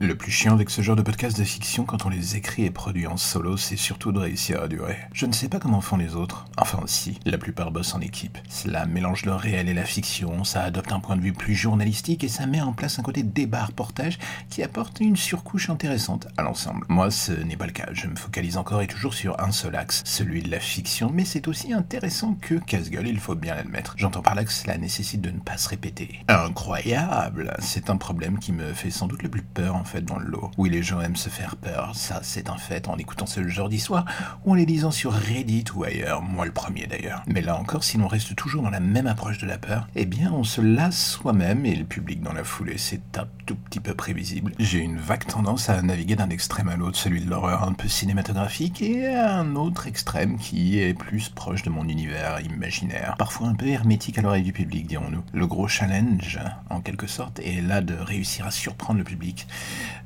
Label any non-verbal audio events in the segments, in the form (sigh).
Le plus chiant avec ce genre de podcast de fiction quand on les écrit et produit en solo, c'est surtout de réussir à durer. Je ne sais pas comment font les autres. Enfin si, la plupart bossent en équipe. Cela mélange le réel et la fiction, ça adopte un point de vue plus journalistique et ça met en place un côté débat reportage qui apporte une surcouche intéressante à l'ensemble. Moi, ce n'est pas le cas. Je me focalise encore et toujours sur un seul axe, celui de la fiction, mais c'est aussi intéressant que casse-gueule, il faut bien l'admettre. J'entends par là que cela nécessite de ne pas se répéter. Incroyable C'est un problème qui me fait sans doute le plus peur en fait dans le lot. Oui, les gens aiment se faire peur, ça c'est un fait en écoutant ce genre d'histoire ou en les lisant sur Reddit ou ailleurs, moi le premier d'ailleurs. Mais là encore, si l'on reste toujours dans la même approche de la peur, eh bien on se lasse soi-même et le public dans la foulée, c'est tout petit peu prévisible. J'ai une vague tendance à naviguer d'un extrême à l'autre, celui de l'horreur un peu cinématographique et un autre extrême qui est plus proche de mon univers imaginaire, parfois un peu hermétique à l'oreille du public, dirons-nous. Le gros challenge, en quelque sorte, est là de réussir à surprendre le public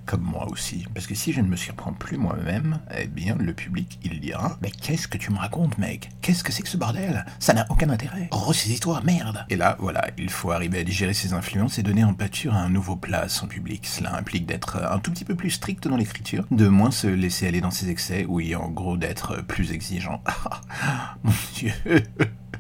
comme moi aussi. Parce que si je ne me surprends plus moi-même, eh bien le public, il dira Mais qu'est-ce que tu me racontes, mec? Qu'est-ce que c'est que ce bordel? Ça n'a aucun intérêt. Ressaisis-toi, merde Et là, voilà, il faut arriver à digérer ses influences et donner en pâture à un nouveau plat son public. Cela implique d'être un tout petit peu plus strict dans l'écriture, de moins se laisser aller dans ses excès, oui, en gros d'être plus exigeant. (laughs) Mon Dieu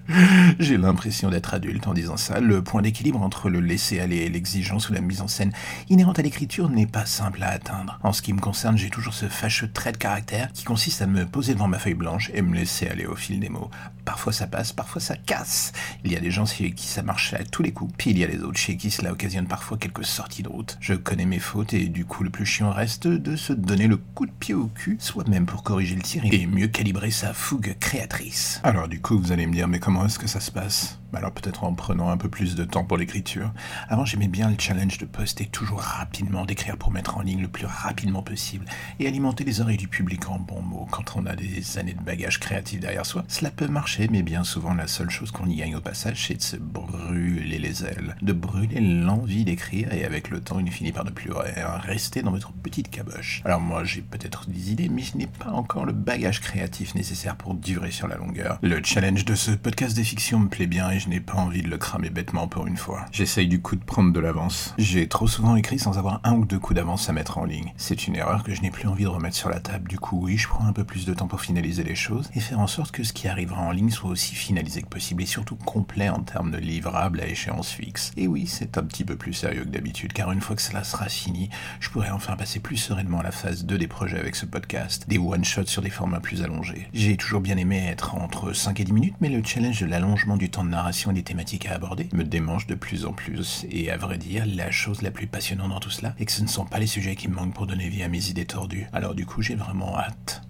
(laughs) j'ai l'impression d'être adulte en disant ça. Le point d'équilibre entre le laisser-aller et l'exigence ou la mise en scène inhérente à l'écriture n'est pas simple à atteindre. En ce qui me concerne, j'ai toujours ce fâcheux trait de caractère qui consiste à me poser devant ma feuille blanche et me laisser aller au fil des mots. Parfois ça passe, parfois ça casse. Il y a des gens chez qui ça marche à tous les coups, puis il y a les autres chez qui cela occasionne parfois quelques sorties de route. Je connais mes fautes et du coup le plus chiant reste de se donner le coup de pied au cul, soi-même pour corriger le tir et mieux calibrer sa fougue créatrice. Alors du coup vous allez me dire mais comment est-ce que ça se passe Alors peut-être en prenant un peu plus de temps pour l'écriture. Avant j'aimais bien le challenge de poster toujours rapidement, d'écrire pour mettre en ligne le plus rapidement possible et alimenter les oreilles du public en bons mots. Quand on a des années de bagages créatifs derrière soi, cela peut marcher, mais bien souvent la seule chose qu'on y gagne au passage, c'est de se brûler les ailes, de brûler l'envie d'écrire et avec le temps il finit par ne plus rester dans votre petite caboche. Alors moi j'ai peut-être des idées, mais je n'ai pas encore le bagage créatif nécessaire pour durer sur la longueur. Le challenge de ce podcast des fictions me plaît bien et je n'ai pas envie de le cramer bêtement pour une fois. J'essaye du coup de prendre de l'avance. J'ai trop souvent écrit sans avoir un ou deux coups d'avance à mettre en ligne. C'est une erreur que je n'ai plus envie de remettre sur la table. Du coup, oui, je prends un peu plus de temps pour finaliser les choses et faire en sorte que ce qui arrivera en ligne soit aussi finalisé que possible et surtout complet en termes de livrables à échéance fixe. Et oui, c'est un petit peu plus sérieux que d'habitude car une fois que cela sera fini, je pourrai enfin passer plus sereinement à la phase 2 des projets avec ce podcast, des one-shots sur des formats plus allongés. J'ai toujours bien aimé être entre 5 et 10 minutes, mais le challenge de l'allongement du temps de narration et des thématiques à aborder me démange de plus en plus. Et à vrai dire, la chose la plus passionnante dans tout cela est que ce ne sont pas les sujets qui me manquent pour donner vie à mes idées tordues. Alors du coup, j'ai vraiment hâte